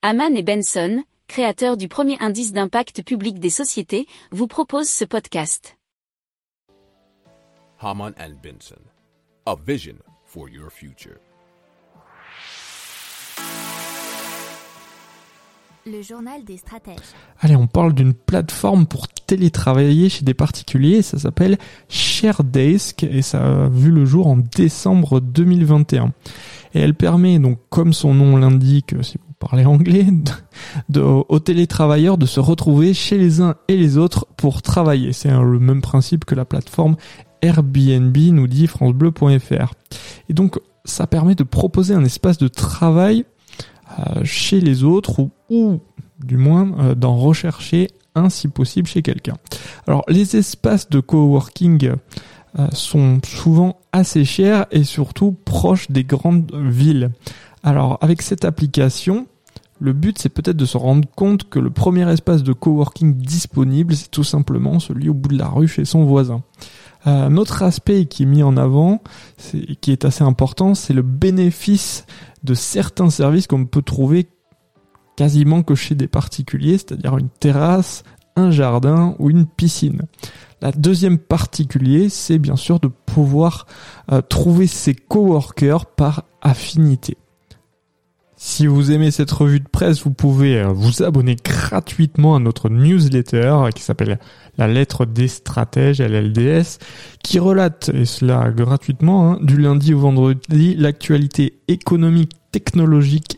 Haman et Benson, créateurs du premier indice d'impact public des sociétés, vous proposent ce podcast. Haman and Benson, a vision for your future. Le journal des stratèges. Allez, on parle d'une plateforme pour télétravailler chez des particuliers. Ça s'appelle ShareDesk et ça a vu le jour en décembre 2021. Et elle permet donc, comme son nom l'indique, si vous parlez anglais, aux télétravailleurs de se retrouver chez les uns et les autres pour travailler. C'est le même principe que la plateforme Airbnb, nous dit francebleu.fr. Et donc, ça permet de proposer un espace de travail euh, chez les autres ou, du moins euh, d'en rechercher un si possible chez quelqu'un. Alors les espaces de coworking sont souvent assez chers et surtout proches des grandes villes. Alors avec cette application, le but c'est peut-être de se rendre compte que le premier espace de coworking disponible c'est tout simplement celui au bout de la rue chez son voisin. Un autre aspect qui est mis en avant, qui est assez important, c'est le bénéfice de certains services qu'on peut trouver quasiment que chez des particuliers, c'est-à-dire une terrasse, jardin ou une piscine. La deuxième particulier, c'est bien sûr de pouvoir euh, trouver ses coworkers par affinité. Si vous aimez cette revue de presse, vous pouvez euh, vous abonner gratuitement à notre newsletter qui s'appelle La lettre des stratèges, LLDS, qui relate, et cela gratuitement, hein, du lundi au vendredi, l'actualité économique, technologique,